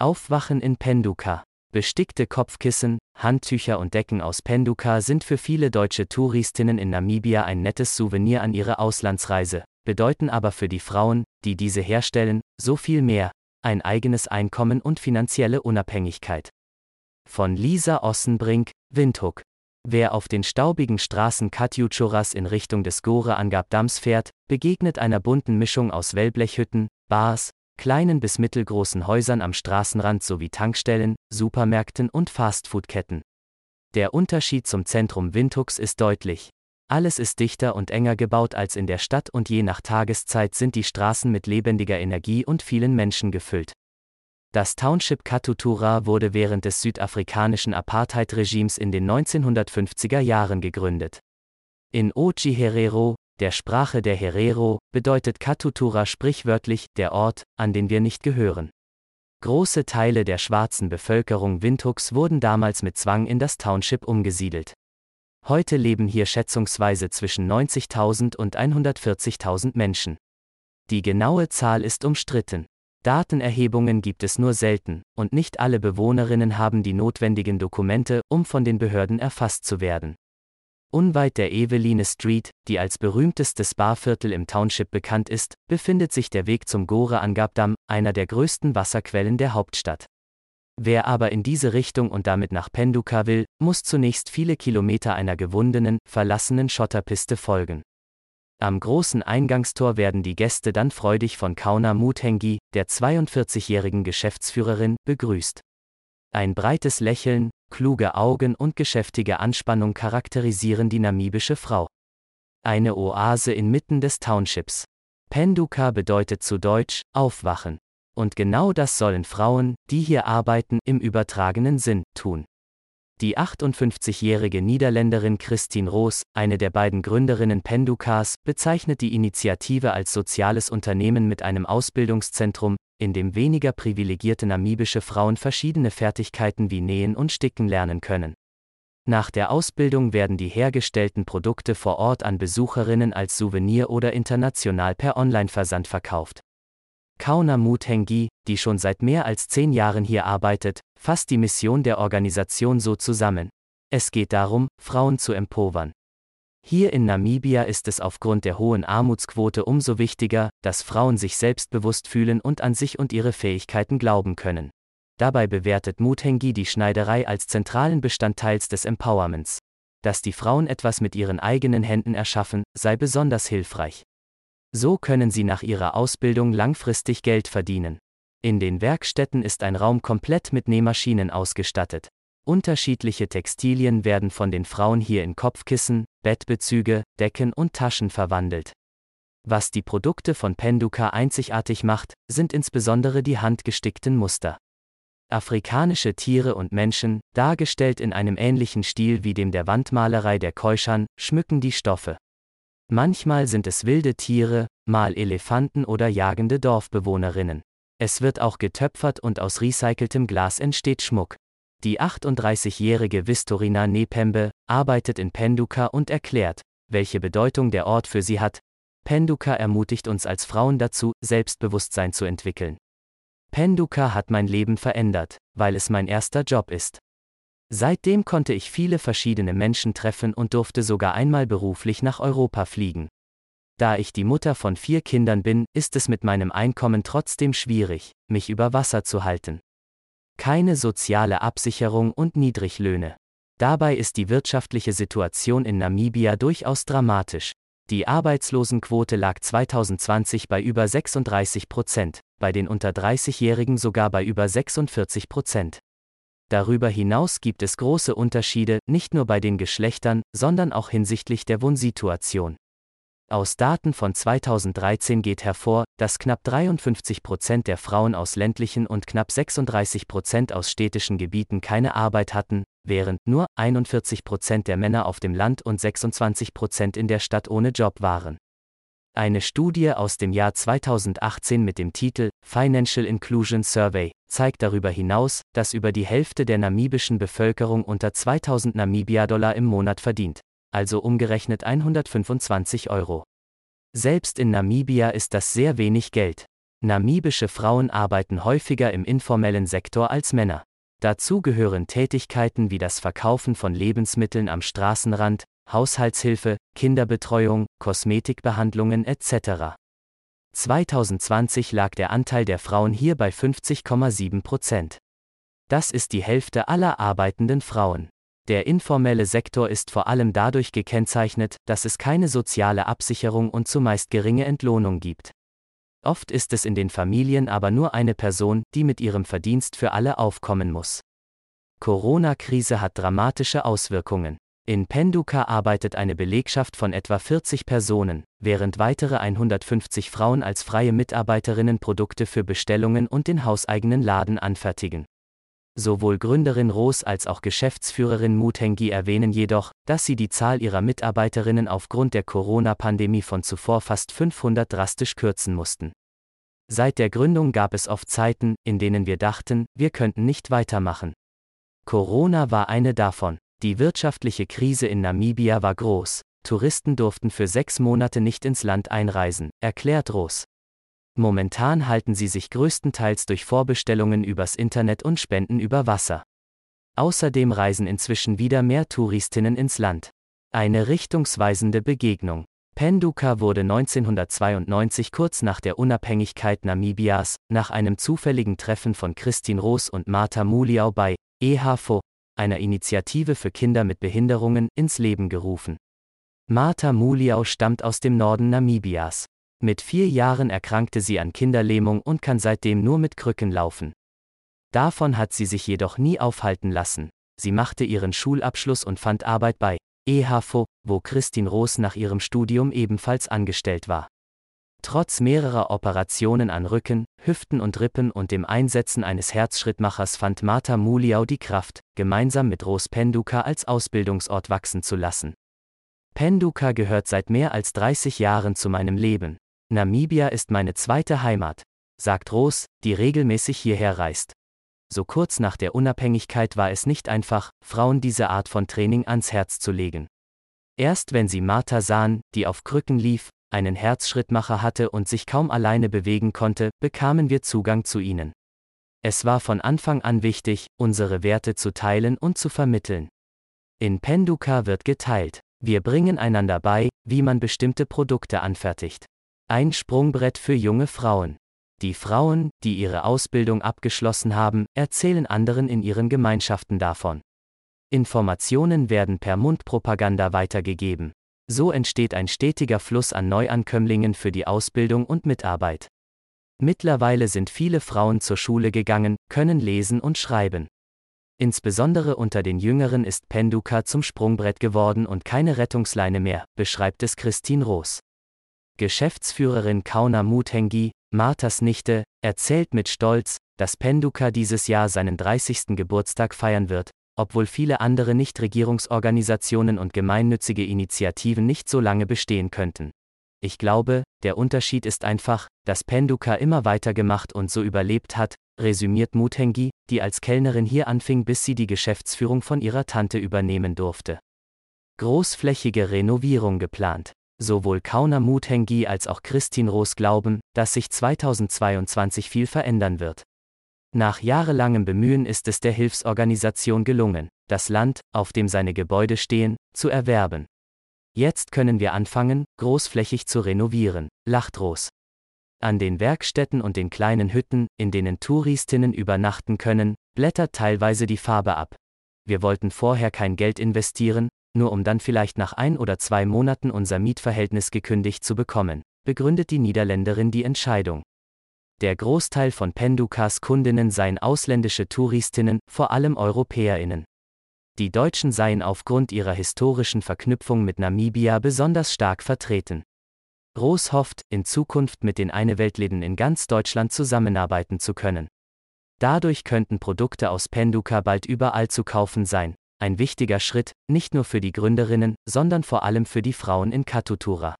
Aufwachen in Penduka. Bestickte Kopfkissen, Handtücher und Decken aus Penduka sind für viele deutsche Touristinnen in Namibia ein nettes Souvenir an ihre Auslandsreise, bedeuten aber für die Frauen, die diese herstellen, so viel mehr, ein eigenes Einkommen und finanzielle Unabhängigkeit. Von Lisa Ossenbrink, Windhoek. Wer auf den staubigen Straßen Katjuchoras in Richtung des Gore Angab-Dams fährt, begegnet einer bunten Mischung aus Wellblechhütten, Bars, kleinen bis mittelgroßen Häusern am Straßenrand sowie Tankstellen, Supermärkten und Fastfoodketten. Der Unterschied zum Zentrum Windhoeks ist deutlich. Alles ist dichter und enger gebaut als in der Stadt und je nach Tageszeit sind die Straßen mit lebendiger Energie und vielen Menschen gefüllt. Das Township Katutura wurde während des südafrikanischen Apartheid-Regimes in den 1950er Jahren gegründet. In Oji Herero, der Sprache der Herero, bedeutet Katutura sprichwörtlich der Ort, an den wir nicht gehören. Große Teile der schwarzen Bevölkerung Windhoeks wurden damals mit Zwang in das Township umgesiedelt. Heute leben hier schätzungsweise zwischen 90.000 und 140.000 Menschen. Die genaue Zahl ist umstritten. Datenerhebungen gibt es nur selten, und nicht alle Bewohnerinnen haben die notwendigen Dokumente, um von den Behörden erfasst zu werden. Unweit der Eveline Street, die als berühmtestes Barviertel im Township bekannt ist, befindet sich der Weg zum Gore Angabdam, einer der größten Wasserquellen der Hauptstadt. Wer aber in diese Richtung und damit nach Penduka will, muss zunächst viele Kilometer einer gewundenen, verlassenen Schotterpiste folgen. Am großen Eingangstor werden die Gäste dann freudig von Kauna Muthengi, der 42-jährigen Geschäftsführerin, begrüßt. Ein breites Lächeln, kluge Augen und geschäftige Anspannung charakterisieren die namibische Frau. Eine Oase inmitten des Townships. Penduka bedeutet zu Deutsch aufwachen. Und genau das sollen Frauen, die hier arbeiten, im übertragenen Sinn tun. Die 58-jährige Niederländerin Christine Roos, eine der beiden Gründerinnen Pendukas, bezeichnet die Initiative als soziales Unternehmen mit einem Ausbildungszentrum, in dem weniger privilegierte namibische Frauen verschiedene Fertigkeiten wie Nähen und Sticken lernen können. Nach der Ausbildung werden die hergestellten Produkte vor Ort an Besucherinnen als Souvenir oder international per Online-Versand verkauft. Kauna Muthengi, die schon seit mehr als zehn Jahren hier arbeitet, fasst die Mission der Organisation so zusammen. Es geht darum, Frauen zu empowern. Hier in Namibia ist es aufgrund der hohen Armutsquote umso wichtiger, dass Frauen sich selbstbewusst fühlen und an sich und ihre Fähigkeiten glauben können. Dabei bewertet Muthengi die Schneiderei als zentralen Bestandteils des Empowerments. Dass die Frauen etwas mit ihren eigenen Händen erschaffen, sei besonders hilfreich. So können sie nach ihrer Ausbildung langfristig Geld verdienen. In den Werkstätten ist ein Raum komplett mit Nähmaschinen ausgestattet. Unterschiedliche Textilien werden von den Frauen hier in Kopfkissen, Bettbezüge, Decken und Taschen verwandelt. Was die Produkte von Penduka einzigartig macht, sind insbesondere die handgestickten Muster. Afrikanische Tiere und Menschen, dargestellt in einem ähnlichen Stil wie dem der Wandmalerei der Keushan, schmücken die Stoffe. Manchmal sind es wilde Tiere, mal Elefanten oder jagende Dorfbewohnerinnen. Es wird auch getöpfert und aus recyceltem Glas entsteht Schmuck. Die 38-jährige Vistorina Nepembe arbeitet in Penduka und erklärt, welche Bedeutung der Ort für sie hat. Penduka ermutigt uns als Frauen dazu, Selbstbewusstsein zu entwickeln. Penduka hat mein Leben verändert, weil es mein erster Job ist. Seitdem konnte ich viele verschiedene Menschen treffen und durfte sogar einmal beruflich nach Europa fliegen. Da ich die Mutter von vier Kindern bin, ist es mit meinem Einkommen trotzdem schwierig, mich über Wasser zu halten. Keine soziale Absicherung und Niedriglöhne. Dabei ist die wirtschaftliche Situation in Namibia durchaus dramatisch. Die Arbeitslosenquote lag 2020 bei über 36 Prozent, bei den unter 30-Jährigen sogar bei über 46 Prozent. Darüber hinaus gibt es große Unterschiede, nicht nur bei den Geschlechtern, sondern auch hinsichtlich der Wohnsituation. Aus Daten von 2013 geht hervor, dass knapp 53 Prozent der Frauen aus ländlichen und knapp 36 Prozent aus städtischen Gebieten keine Arbeit hatten, während nur 41 Prozent der Männer auf dem Land und 26 Prozent in der Stadt ohne Job waren. Eine Studie aus dem Jahr 2018 mit dem Titel Financial Inclusion Survey zeigt darüber hinaus, dass über die Hälfte der namibischen Bevölkerung unter 2000 Namibia-Dollar im Monat verdient, also umgerechnet 125 Euro. Selbst in Namibia ist das sehr wenig Geld. Namibische Frauen arbeiten häufiger im informellen Sektor als Männer. Dazu gehören Tätigkeiten wie das Verkaufen von Lebensmitteln am Straßenrand, Haushaltshilfe, Kinderbetreuung, Kosmetikbehandlungen etc. 2020 lag der Anteil der Frauen hier bei 50,7 Prozent. Das ist die Hälfte aller arbeitenden Frauen. Der informelle Sektor ist vor allem dadurch gekennzeichnet, dass es keine soziale Absicherung und zumeist geringe Entlohnung gibt. Oft ist es in den Familien aber nur eine Person, die mit ihrem Verdienst für alle aufkommen muss. Corona-Krise hat dramatische Auswirkungen. In Penduka arbeitet eine Belegschaft von etwa 40 Personen, während weitere 150 Frauen als freie Mitarbeiterinnen Produkte für Bestellungen und den hauseigenen Laden anfertigen. Sowohl Gründerin Roos als auch Geschäftsführerin Mutengi erwähnen jedoch, dass sie die Zahl ihrer Mitarbeiterinnen aufgrund der Corona-Pandemie von zuvor fast 500 drastisch kürzen mussten. Seit der Gründung gab es oft Zeiten, in denen wir dachten, wir könnten nicht weitermachen. Corona war eine davon. Die wirtschaftliche Krise in Namibia war groß. Touristen durften für sechs Monate nicht ins Land einreisen, erklärt Roos. Momentan halten sie sich größtenteils durch Vorbestellungen übers Internet und Spenden über Wasser. Außerdem reisen inzwischen wieder mehr Touristinnen ins Land. Eine richtungsweisende Begegnung. Penduka wurde 1992 kurz nach der Unabhängigkeit Namibias, nach einem zufälligen Treffen von Christine Roos und Martha Muliau bei EHFO, einer Initiative für Kinder mit Behinderungen, ins Leben gerufen. Martha Muliau stammt aus dem Norden Namibias. Mit vier Jahren erkrankte sie an Kinderlähmung und kann seitdem nur mit Krücken laufen. Davon hat sie sich jedoch nie aufhalten lassen. Sie machte ihren Schulabschluss und fand Arbeit bei EHFO, wo Christine Roos nach ihrem Studium ebenfalls angestellt war. Trotz mehrerer Operationen an Rücken, Hüften und Rippen und dem Einsetzen eines Herzschrittmachers fand Martha Muliau die Kraft, gemeinsam mit Ros Penduka als Ausbildungsort wachsen zu lassen. Penduka gehört seit mehr als 30 Jahren zu meinem Leben. Namibia ist meine zweite Heimat, sagt Ros, die regelmäßig hierher reist. So kurz nach der Unabhängigkeit war es nicht einfach, Frauen diese Art von Training ans Herz zu legen. Erst wenn sie Martha sahen, die auf Krücken lief, einen Herzschrittmacher hatte und sich kaum alleine bewegen konnte, bekamen wir Zugang zu ihnen. Es war von Anfang an wichtig, unsere Werte zu teilen und zu vermitteln. In Penduka wird geteilt. Wir bringen einander bei, wie man bestimmte Produkte anfertigt. Ein Sprungbrett für junge Frauen. Die Frauen, die ihre Ausbildung abgeschlossen haben, erzählen anderen in ihren Gemeinschaften davon. Informationen werden per Mundpropaganda weitergegeben. So entsteht ein stetiger Fluss an Neuankömmlingen für die Ausbildung und Mitarbeit. Mittlerweile sind viele Frauen zur Schule gegangen, können lesen und schreiben. Insbesondere unter den Jüngeren ist Penduka zum Sprungbrett geworden und keine Rettungsleine mehr, beschreibt es Christine Roos. Geschäftsführerin Kauna Muthengi, Marthas Nichte, erzählt mit Stolz, dass Penduka dieses Jahr seinen 30. Geburtstag feiern wird, obwohl viele andere Nichtregierungsorganisationen und gemeinnützige Initiativen nicht so lange bestehen könnten. Ich glaube, der Unterschied ist einfach, dass Penduka immer weitergemacht und so überlebt hat, resümiert Muthengi, die als Kellnerin hier anfing, bis sie die Geschäftsführung von ihrer Tante übernehmen durfte. Großflächige Renovierung geplant. Sowohl Kauna Muthengi als auch Christine Roos glauben, dass sich 2022 viel verändern wird. Nach jahrelangem Bemühen ist es der Hilfsorganisation gelungen, das Land, auf dem seine Gebäude stehen, zu erwerben. Jetzt können wir anfangen, großflächig zu renovieren, lacht Ros. An den Werkstätten und den kleinen Hütten, in denen Touristinnen übernachten können, blättert teilweise die Farbe ab. Wir wollten vorher kein Geld investieren, nur um dann vielleicht nach ein oder zwei Monaten unser Mietverhältnis gekündigt zu bekommen, begründet die Niederländerin die Entscheidung. Der Großteil von Pendukas Kundinnen seien ausländische Touristinnen, vor allem Europäerinnen. Die Deutschen seien aufgrund ihrer historischen Verknüpfung mit Namibia besonders stark vertreten. Roos hofft, in Zukunft mit den Eine Weltläden in ganz Deutschland zusammenarbeiten zu können. Dadurch könnten Produkte aus Penduka bald überall zu kaufen sein. Ein wichtiger Schritt, nicht nur für die Gründerinnen, sondern vor allem für die Frauen in Katutura.